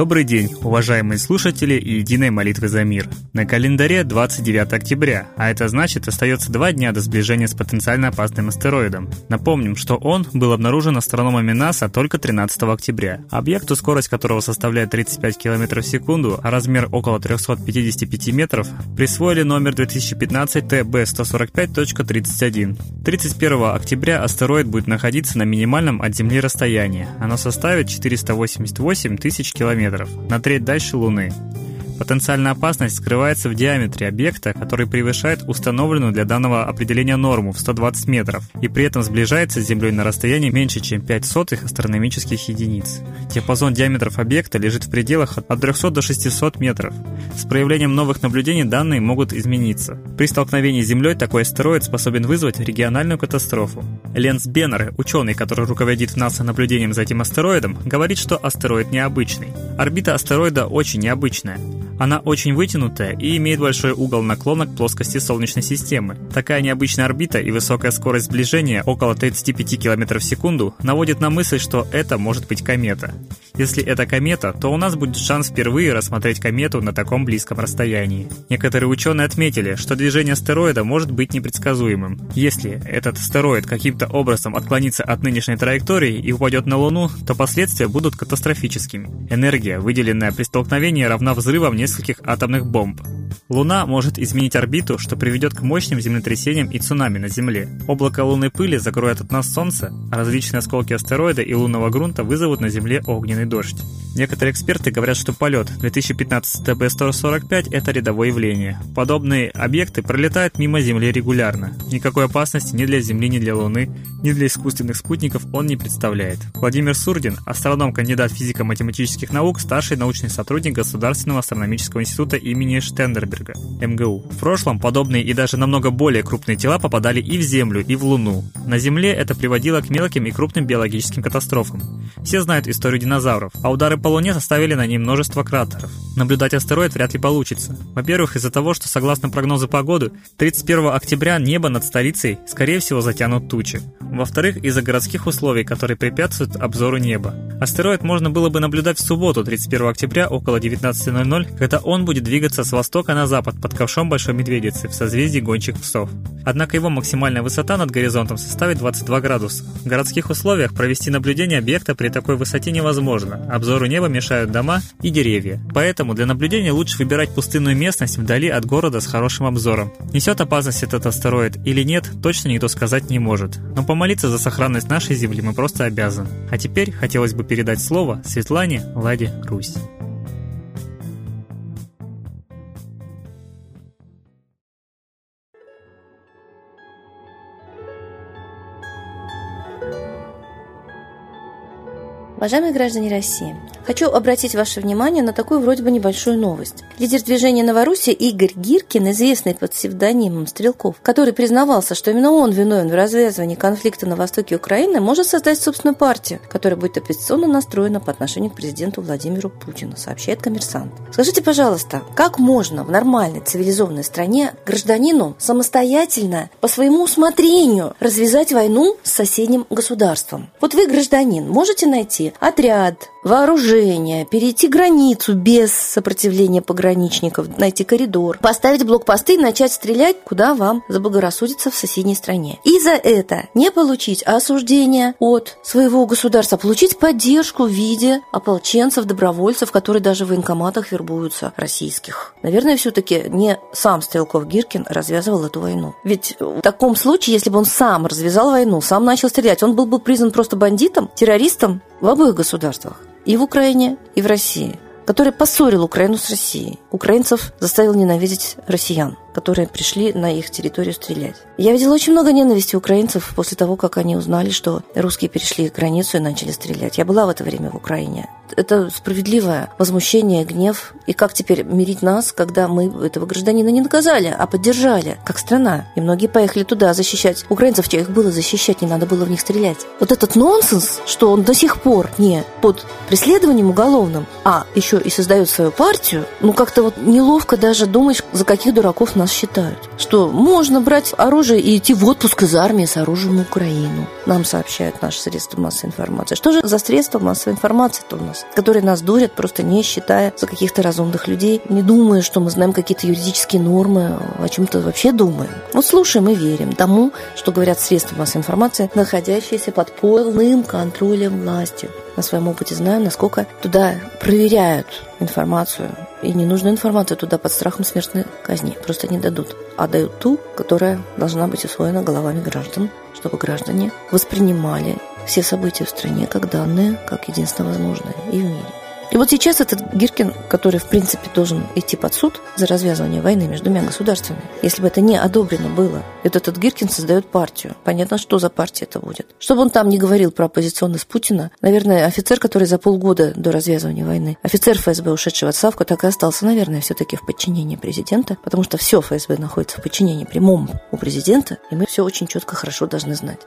Добрый день, уважаемые слушатели единой молитвы за мир. На календаре 29 октября, а это значит остается два дня до сближения с потенциально опасным астероидом. Напомним, что он был обнаружен астрономами НАСА только 13 октября. Объекту, скорость которого составляет 35 км в секунду, а размер около 355 метров, присвоили номер 2015 TB145.31. 31 октября астероид будет находиться на минимальном от Земли расстоянии. Оно составит 488 тысяч километров километров, на треть дальше Луны. Потенциальная опасность скрывается в диаметре объекта, который превышает установленную для данного определения норму в 120 метров и при этом сближается с Землей на расстоянии меньше, чем 5 сотых астрономических единиц. Диапазон диаметров объекта лежит в пределах от 300 до 600 метров. С проявлением новых наблюдений данные могут измениться. При столкновении с Землей такой астероид способен вызвать региональную катастрофу. Ленс Беннер, ученый, который руководит НАСА наблюдением за этим астероидом, говорит, что астероид необычный. Орбита астероида очень необычная. Она очень вытянутая и имеет большой угол наклона к плоскости Солнечной системы. Такая необычная орбита и высокая скорость сближения, около 35 км в секунду, наводит на мысль, что это может быть комета. Если это комета, то у нас будет шанс впервые рассмотреть комету на таком близком расстоянии. Некоторые ученые отметили, что движение астероида может быть непредсказуемым. Если этот астероид каким-то образом отклонится от нынешней траектории и упадет на Луну, то последствия будут катастрофическими. Энергия, выделенная при столкновении, равна взрывам нескольких атомных бомб. Луна может изменить орбиту, что приведет к мощным землетрясениям и цунами на Земле. Облако лунной пыли закроет от нас Солнце, а различные осколки астероида и лунного грунта вызовут на Земле огненный дождь. Некоторые эксперты говорят, что полет 2015 ТБ-145 – это рядовое явление. Подобные объекты пролетают мимо Земли регулярно. Никакой опасности ни для Земли, ни для Луны, ни для искусственных спутников он не представляет. Владимир Сурдин – астроном, кандидат физико-математических наук, старший научный сотрудник Государственного астрономического института имени Штендерберга, МГУ. В прошлом подобные и даже намного более крупные тела попадали и в Землю, и в Луну. На Земле это приводило к мелким и крупным биологическим катастрофам. Все знают историю динозавров, а удары по Луне составили на ней множество кратеров. Наблюдать астероид вряд ли получится. Во-первых, из-за того, что согласно прогнозу погоды, 31 октября небо над столицей, скорее всего, затянут тучи. Во-вторых, из-за городских условий, которые препятствуют обзору неба. Астероид можно было бы наблюдать в субботу, 31 октября, около 19.00, когда он будет двигаться с востока на запад под ковшом Большой Медведицы в созвездии гончих псов. Однако его максимальная высота над горизонтом составит 22 градуса. В городских условиях провести наблюдение объекта при такой высоте невозможно. Обзору неба мешают дома и деревья. Поэтому для наблюдения лучше выбирать пустынную местность вдали от города с хорошим обзором. Несет опасность этот астероид или нет, точно никто сказать не может. Но помолиться за сохранность нашей Земли мы просто обязаны. А теперь хотелось бы передать слово Светлане Ладе Русь. Уважаемые граждане России, хочу обратить ваше внимание на такую вроде бы небольшую новость. Лидер движения «Новороссия» Игорь Гиркин, известный под псевдонимом Стрелков, который признавался, что именно он виновен в развязывании конфликта на востоке Украины, может создать собственную партию, которая будет оппозиционно настроена по отношению к президенту Владимиру Путину, сообщает коммерсант. Скажите, пожалуйста, как можно в нормальной цивилизованной стране гражданину самостоятельно, по своему усмотрению, развязать войну с соседним государством? Вот вы, гражданин, можете найти отряд, вооружение, перейти границу без сопротивления пограничников, найти коридор, поставить блокпосты и начать стрелять, куда вам заблагорассудится в соседней стране. И за это не получить осуждение от своего государства, а получить поддержку в виде ополченцев, добровольцев, которые даже в военкоматах вербуются российских. Наверное, все-таки не сам Стрелков Гиркин развязывал эту войну. Ведь в таком случае, если бы он сам развязал войну, сам начал стрелять, он был бы признан просто бандитом, террористом в обоих государствах и в Украине, и в России, который поссорил Украину с Россией. Украинцев заставил ненавидеть россиян которые пришли на их территорию стрелять. Я видела очень много ненависти украинцев после того, как они узнали, что русские перешли границу и начали стрелять. Я была в это время в Украине. Это справедливое возмущение, гнев. И как теперь мирить нас, когда мы этого гражданина не наказали, а поддержали, как страна? И многие поехали туда защищать украинцев, чего их было защищать, не надо было в них стрелять. Вот этот нонсенс, что он до сих пор не под преследованием уголовным, а еще и создает свою партию, ну как-то вот неловко даже думать, за каких дураков нас считают. Что можно брать оружие и идти в отпуск из армии с оружием на Украину. Нам сообщают наши средства массовой информации. Что же за средства массовой информации-то у нас, которые нас дурят, просто не считая за каких-то разумных людей, не думая, что мы знаем какие-то юридические нормы, о чем-то вообще думаем. Вот слушаем и верим тому, что говорят средства массовой информации, находящиеся под полным контролем власти. На своем опыте знаю, насколько туда проверяют информацию. И ненужную информацию туда под страхом смертной казни просто не дадут. А дают ту, которая должна быть усвоена головами граждан, чтобы граждане воспринимали все события в стране как данные, как единственно возможное и в мире. И вот сейчас этот Гиркин, который, в принципе, должен идти под суд за развязывание войны между двумя государствами, если бы это не одобрено было, этот, этот Гиркин создает партию. Понятно, что за партия это будет. Чтобы он там не говорил про оппозиционность Путина, наверное, офицер, который за полгода до развязывания войны, офицер ФСБ, ушедший в отставку, так и остался, наверное, все-таки в подчинении президента, потому что все ФСБ находится в подчинении прямом у президента, и мы все очень четко, хорошо должны знать.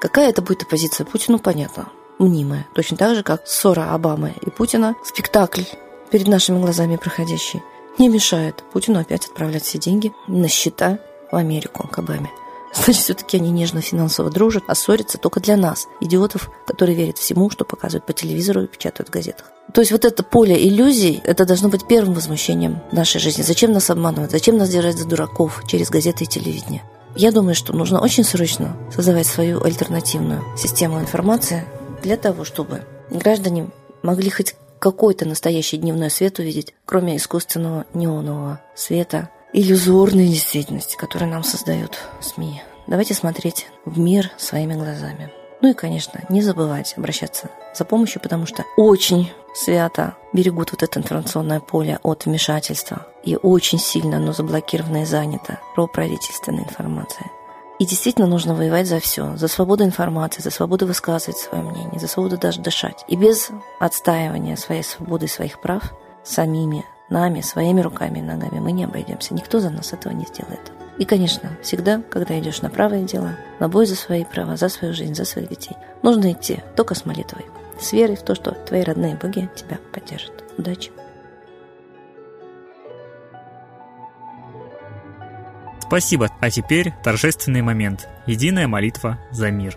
Какая это будет оппозиция Путину, понятно мнимая. Точно так же, как ссора Обамы и Путина, спектакль перед нашими глазами проходящий, не мешает Путину опять отправлять все деньги на счета в Америку к Обаме. Значит, все-таки они нежно финансово дружат, а ссорятся только для нас, идиотов, которые верят всему, что показывают по телевизору и печатают в газетах. То есть вот это поле иллюзий, это должно быть первым возмущением нашей жизни. Зачем нас обманывать? Зачем нас держать за дураков через газеты и телевидение? Я думаю, что нужно очень срочно создавать свою альтернативную систему информации, для того, чтобы граждане могли хоть какой-то настоящий дневной свет увидеть, кроме искусственного неонового света, иллюзорной действительности, которую нам создают СМИ. Давайте смотреть в мир своими глазами. Ну и, конечно, не забывать обращаться за помощью, потому что очень свято берегут вот это информационное поле от вмешательства. И очень сильно оно заблокировано и занято про правительственной информацией. И действительно нужно воевать за все. За свободу информации, за свободу высказывать свое мнение, за свободу даже дышать. И без отстаивания своей свободы и своих прав самими, нами, своими руками и ногами мы не обойдемся. Никто за нас этого не сделает. И, конечно, всегда, когда идешь на правое дело, на бой за свои права, за свою жизнь, за своих детей, нужно идти только с молитвой, с верой в то, что твои родные боги тебя поддержат. Удачи! Спасибо. А теперь торжественный момент. Единая молитва за мир.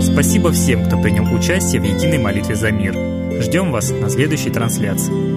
Спасибо всем, кто принял участие в единой молитве за мир. Ждем вас на следующей трансляции.